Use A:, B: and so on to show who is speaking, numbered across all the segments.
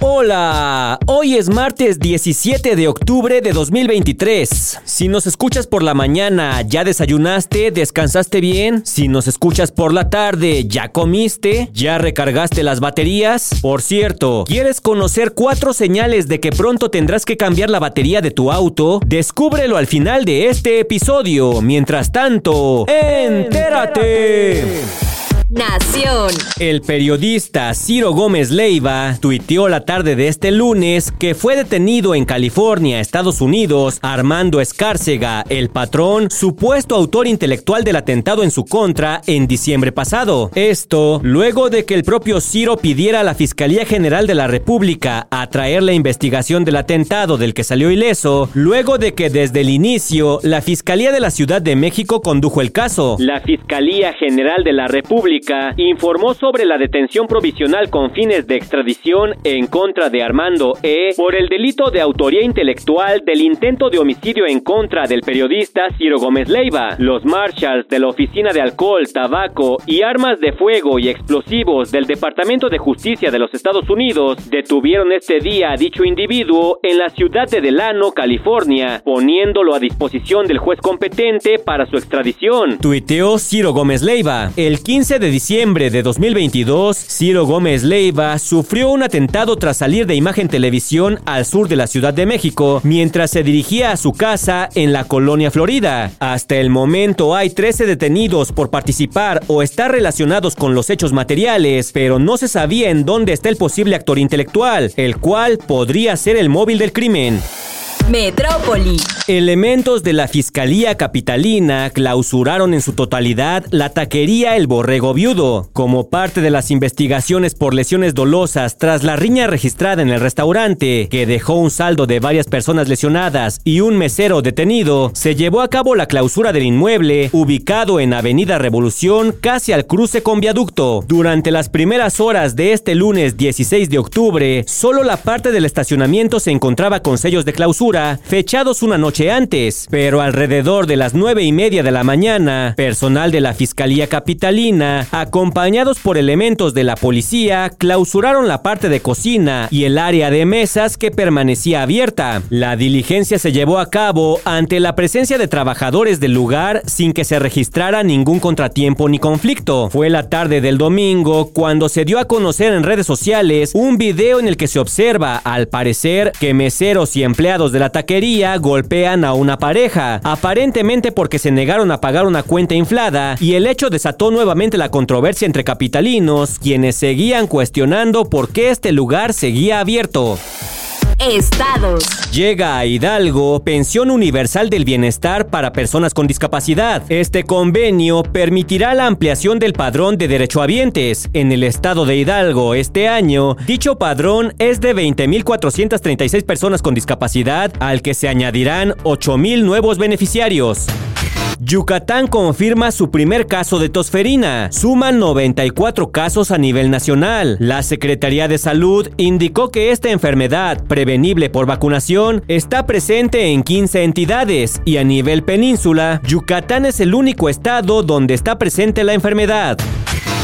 A: Hola, hoy es martes 17 de octubre de 2023. Si nos escuchas por la mañana, ¿ya desayunaste? ¿Descansaste bien? Si nos escuchas por la tarde, ¿ya comiste? ¿Ya recargaste las baterías? Por cierto, ¿quieres conocer cuatro señales de que pronto tendrás que cambiar la batería de tu auto? Descúbrelo al final de este episodio. Mientras tanto, entérate.
B: Nación.
A: El periodista Ciro Gómez Leiva tuiteó la tarde de este lunes que fue detenido en California, Estados Unidos, Armando Escárcega, el patrón, supuesto autor intelectual del atentado en su contra en diciembre pasado. Esto luego de que el propio Ciro pidiera a la Fiscalía General de la República atraer la investigación del atentado del que salió ileso, luego de que desde el inicio la Fiscalía de la Ciudad de México condujo el caso. La Fiscalía General de la República informó sobre la detención provisional con fines de extradición en contra de Armando E. por el delito de autoría intelectual del intento de homicidio en contra del periodista Ciro Gómez Leiva. Los marshals de la Oficina de Alcohol, Tabaco y Armas de Fuego y Explosivos del Departamento de Justicia de los Estados Unidos detuvieron este día a dicho individuo en la ciudad de Delano, California, poniéndolo a disposición del juez competente para su extradición. Tuiteó Ciro Gómez Leiva. El 15 de diciembre de 2022, Ciro Gómez Leiva sufrió un atentado tras salir de imagen televisión al sur de la Ciudad de México mientras se dirigía a su casa en la colonia Florida. Hasta el momento hay 13 detenidos por participar o estar relacionados con los hechos materiales, pero no se sabía en dónde está el posible actor intelectual, el cual podría ser el móvil del crimen.
B: Metrópoli.
A: Elementos de la Fiscalía Capitalina clausuraron en su totalidad la taquería El Borrego Viudo, como parte de las investigaciones por lesiones dolosas tras la riña registrada en el restaurante, que dejó un saldo de varias personas lesionadas y un mesero detenido, se llevó a cabo la clausura del inmueble, ubicado en Avenida Revolución, casi al cruce con viaducto. Durante las primeras horas de este lunes 16 de octubre, solo la parte del estacionamiento se encontraba con sellos de clausura fechados una noche antes, pero alrededor de las nueve y media de la mañana, personal de la Fiscalía Capitalina, acompañados por elementos de la policía, clausuraron la parte de cocina y el área de mesas que permanecía abierta. La diligencia se llevó a cabo ante la presencia de trabajadores del lugar sin que se registrara ningún contratiempo ni conflicto. Fue la tarde del domingo cuando se dio a conocer en redes sociales un video en el que se observa, al parecer, que meseros y empleados de la taquería golpean a una pareja, aparentemente porque se negaron a pagar una cuenta inflada y el hecho desató nuevamente la controversia entre capitalinos, quienes seguían cuestionando por qué este lugar seguía abierto.
B: Estados.
A: Llega a Hidalgo Pensión Universal del Bienestar para Personas con Discapacidad. Este convenio permitirá la ampliación del padrón de derechohabientes. En el estado de Hidalgo este año, dicho padrón es de 20.436 personas con discapacidad, al que se añadirán 8.000 nuevos beneficiarios. Yucatán confirma su primer caso de tosferina. Suman 94 casos a nivel nacional. La Secretaría de Salud indicó que esta enfermedad, prevenible por vacunación, está presente en 15 entidades y a nivel península, Yucatán es el único estado donde está presente la enfermedad.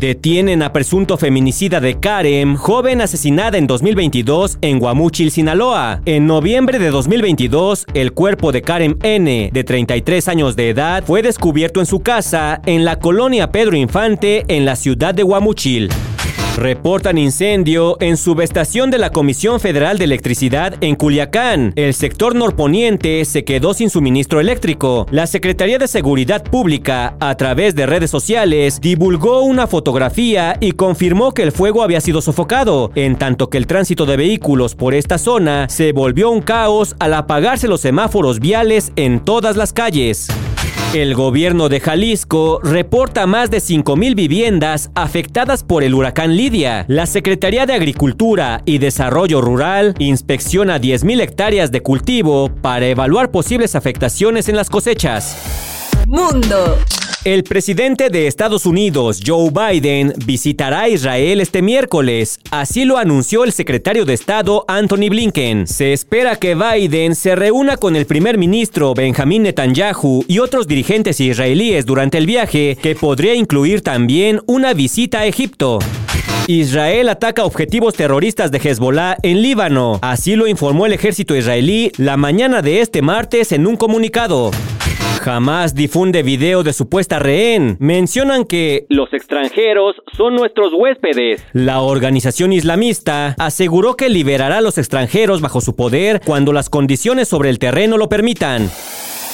A: Detienen a presunto feminicida de Karen, joven asesinada en 2022 en Guamuchil, Sinaloa. En noviembre de 2022, el cuerpo de Karen N, de 33 años de edad, fue descubierto en su casa en la colonia Pedro Infante en la ciudad de Guamuchil. Reportan incendio en subestación de la Comisión Federal de Electricidad en Culiacán. El sector norponiente se quedó sin suministro eléctrico. La Secretaría de Seguridad Pública, a través de redes sociales, divulgó una fotografía y confirmó que el fuego había sido sofocado, en tanto que el tránsito de vehículos por esta zona se volvió un caos al apagarse los semáforos viales en todas las calles. El gobierno de Jalisco reporta más de 5.000 viviendas afectadas por el huracán Lidia. La Secretaría de Agricultura y Desarrollo Rural inspecciona 10.000 hectáreas de cultivo para evaluar posibles afectaciones en las cosechas.
B: Mundo.
A: El presidente de Estados Unidos, Joe Biden, visitará Israel este miércoles. Así lo anunció el secretario de Estado, Anthony Blinken. Se espera que Biden se reúna con el primer ministro Benjamin Netanyahu y otros dirigentes israelíes durante el viaje, que podría incluir también una visita a Egipto. Israel ataca objetivos terroristas de Hezbollah en Líbano. Así lo informó el ejército israelí la mañana de este martes en un comunicado. Jamás difunde video de supuesta rehén. Mencionan que los extranjeros son nuestros huéspedes. La organización islamista aseguró que liberará a los extranjeros bajo su poder cuando las condiciones sobre el terreno lo permitan.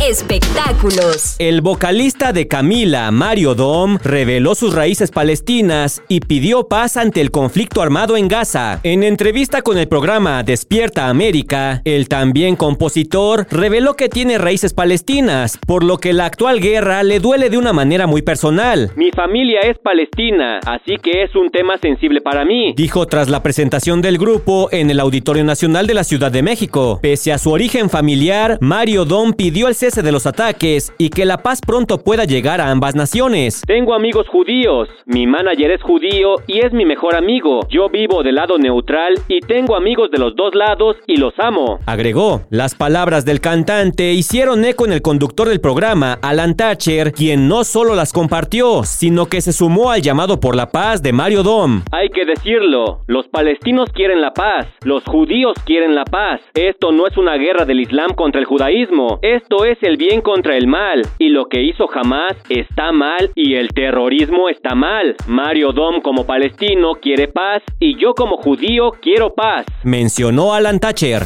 B: Espectáculos.
A: El vocalista de Camila, Mario Dom, reveló sus raíces palestinas y pidió paz ante el conflicto armado en Gaza. En entrevista con el programa Despierta América, el también compositor reveló que tiene raíces palestinas, por lo que la actual guerra le duele de una manera muy personal. Mi familia es palestina, así que es un tema sensible para mí, dijo tras la presentación del grupo en el Auditorio Nacional de la Ciudad de México. Pese a su origen familiar, Mario Dom pidió el cese de los ataques y que la paz pronto pueda llegar a ambas naciones. Tengo amigos judíos, mi manager es judío y es mi mejor amigo. Yo vivo del lado neutral y tengo amigos de los dos lados y los amo. Agregó, las palabras del cantante hicieron eco en el conductor del programa, Alan Thatcher, quien no solo las compartió, sino que se sumó al llamado por la paz de Mario Dom. Hay que decirlo, los palestinos quieren la paz, los judíos quieren la paz. Esto no es una guerra del Islam contra el judaísmo, esto es el bien contra el mal, y lo que hizo Hamas está mal y el terrorismo está mal. Mario Dom como palestino quiere paz y yo como judío quiero paz. Mencionó Alan Thatcher.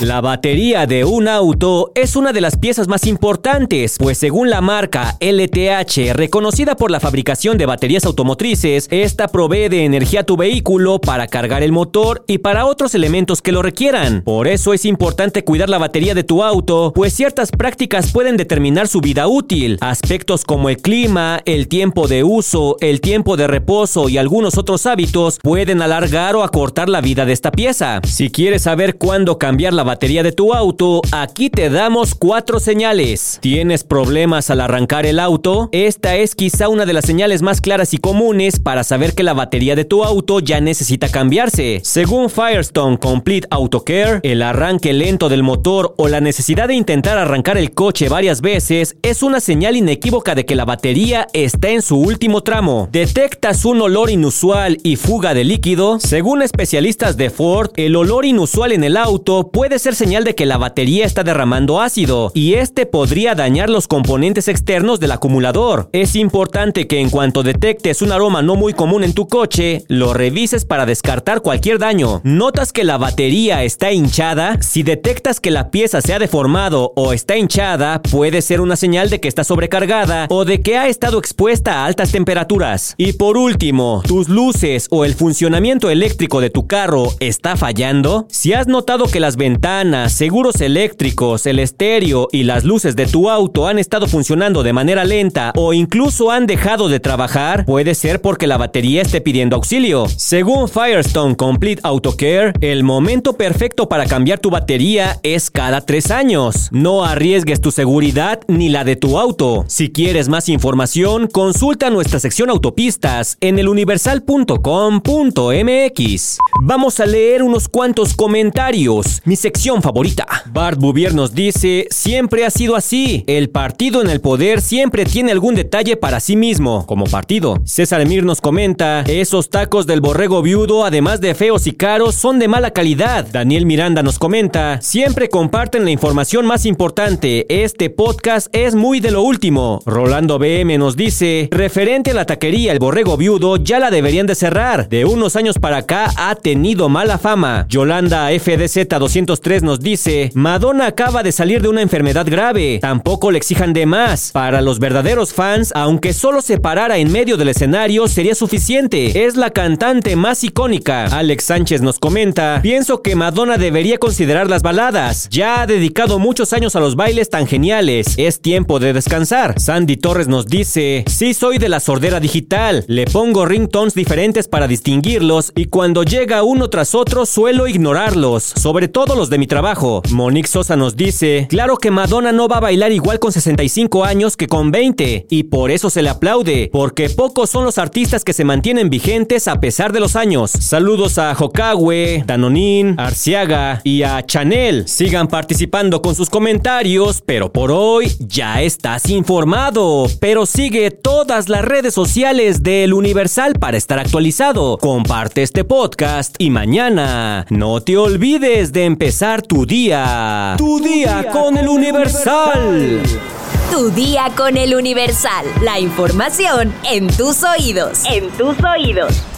A: La batería de un auto es una de las piezas más importantes, pues según la marca LTH, reconocida por la fabricación de baterías automotrices, esta provee de energía a tu vehículo para cargar el motor y para otros elementos que lo requieran. Por eso es importante cuidar la batería de tu auto, pues ciertas prácticas pueden determinar su vida útil. Aspectos como el clima, el tiempo de uso, el tiempo de reposo y algunos otros hábitos pueden alargar o acortar la vida de esta pieza. Si quieres saber cuándo cambiar la batería de tu auto, aquí te damos cuatro señales. ¿Tienes problemas al arrancar el auto? Esta es quizá una de las señales más claras y comunes para saber que la batería de tu auto ya necesita cambiarse. Según Firestone Complete Auto Care, el arranque lento del motor o la necesidad de intentar arrancar el coche varias veces es una señal inequívoca de que la batería está en su último tramo. ¿Detectas un olor inusual y fuga de líquido? Según especialistas de Ford, el olor inusual en el auto puede ser señal de que la batería está derramando ácido y este podría dañar los componentes externos del acumulador. Es importante que en cuanto detectes un aroma no muy común en tu coche, lo revises para descartar cualquier daño. ¿Notas que la batería está hinchada? Si detectas que la pieza se ha deformado o está hinchada, puede ser una señal de que está sobrecargada o de que ha estado expuesta a altas temperaturas. Y por último, ¿tus luces o el funcionamiento eléctrico de tu carro está fallando? Si has notado que las ventanas seguros eléctricos, el estéreo y las luces de tu auto han estado funcionando de manera lenta o incluso han dejado de trabajar, puede ser porque la batería esté pidiendo auxilio. Según Firestone Complete Auto Care, el momento perfecto para cambiar tu batería es cada tres años. No arriesgues tu seguridad ni la de tu auto. Si quieres más información, consulta nuestra sección autopistas en eluniversal.com.mx. Vamos a leer unos cuantos comentarios. Sección favorita. Bart Bouvier nos dice, siempre ha sido así. El partido en el poder siempre tiene algún detalle para sí mismo, como partido. César Emir nos comenta, esos tacos del borrego viudo, además de feos y caros, son de mala calidad. Daniel Miranda nos comenta, siempre comparten la información más importante. Este podcast es muy de lo último. Rolando BM nos dice, referente a la taquería El Borrego Viudo, ya la deberían de cerrar. De unos años para acá ha tenido mala fama. Yolanda FDZ 230 nos dice, Madonna acaba de salir de una enfermedad grave, tampoco le exijan de más. Para los verdaderos fans, aunque solo se parara en medio del escenario, sería suficiente. Es la cantante más icónica. Alex Sánchez nos comenta, pienso que Madonna debería considerar las baladas. Ya ha dedicado muchos años a los bailes tan geniales. Es tiempo de descansar. Sandy Torres nos dice, sí soy de la sordera digital. Le pongo ringtones diferentes para distinguirlos y cuando llega uno tras otro suelo ignorarlos. Sobre todo los de mi trabajo. Monique Sosa nos dice, claro que Madonna no va a bailar igual con 65 años que con 20, y por eso se le aplaude, porque pocos son los artistas que se mantienen vigentes a pesar de los años. Saludos a Hokawe, Danonin, Arciaga y a Chanel. Sigan participando con sus comentarios, pero por hoy ya estás informado. Pero sigue todas las redes sociales del Universal para estar actualizado. Comparte este podcast y mañana no te olvides de empezar tu día. Tu, día, con, el Universal.
B: Tu día con el Universal. La información en tus oídos. En tus oídos.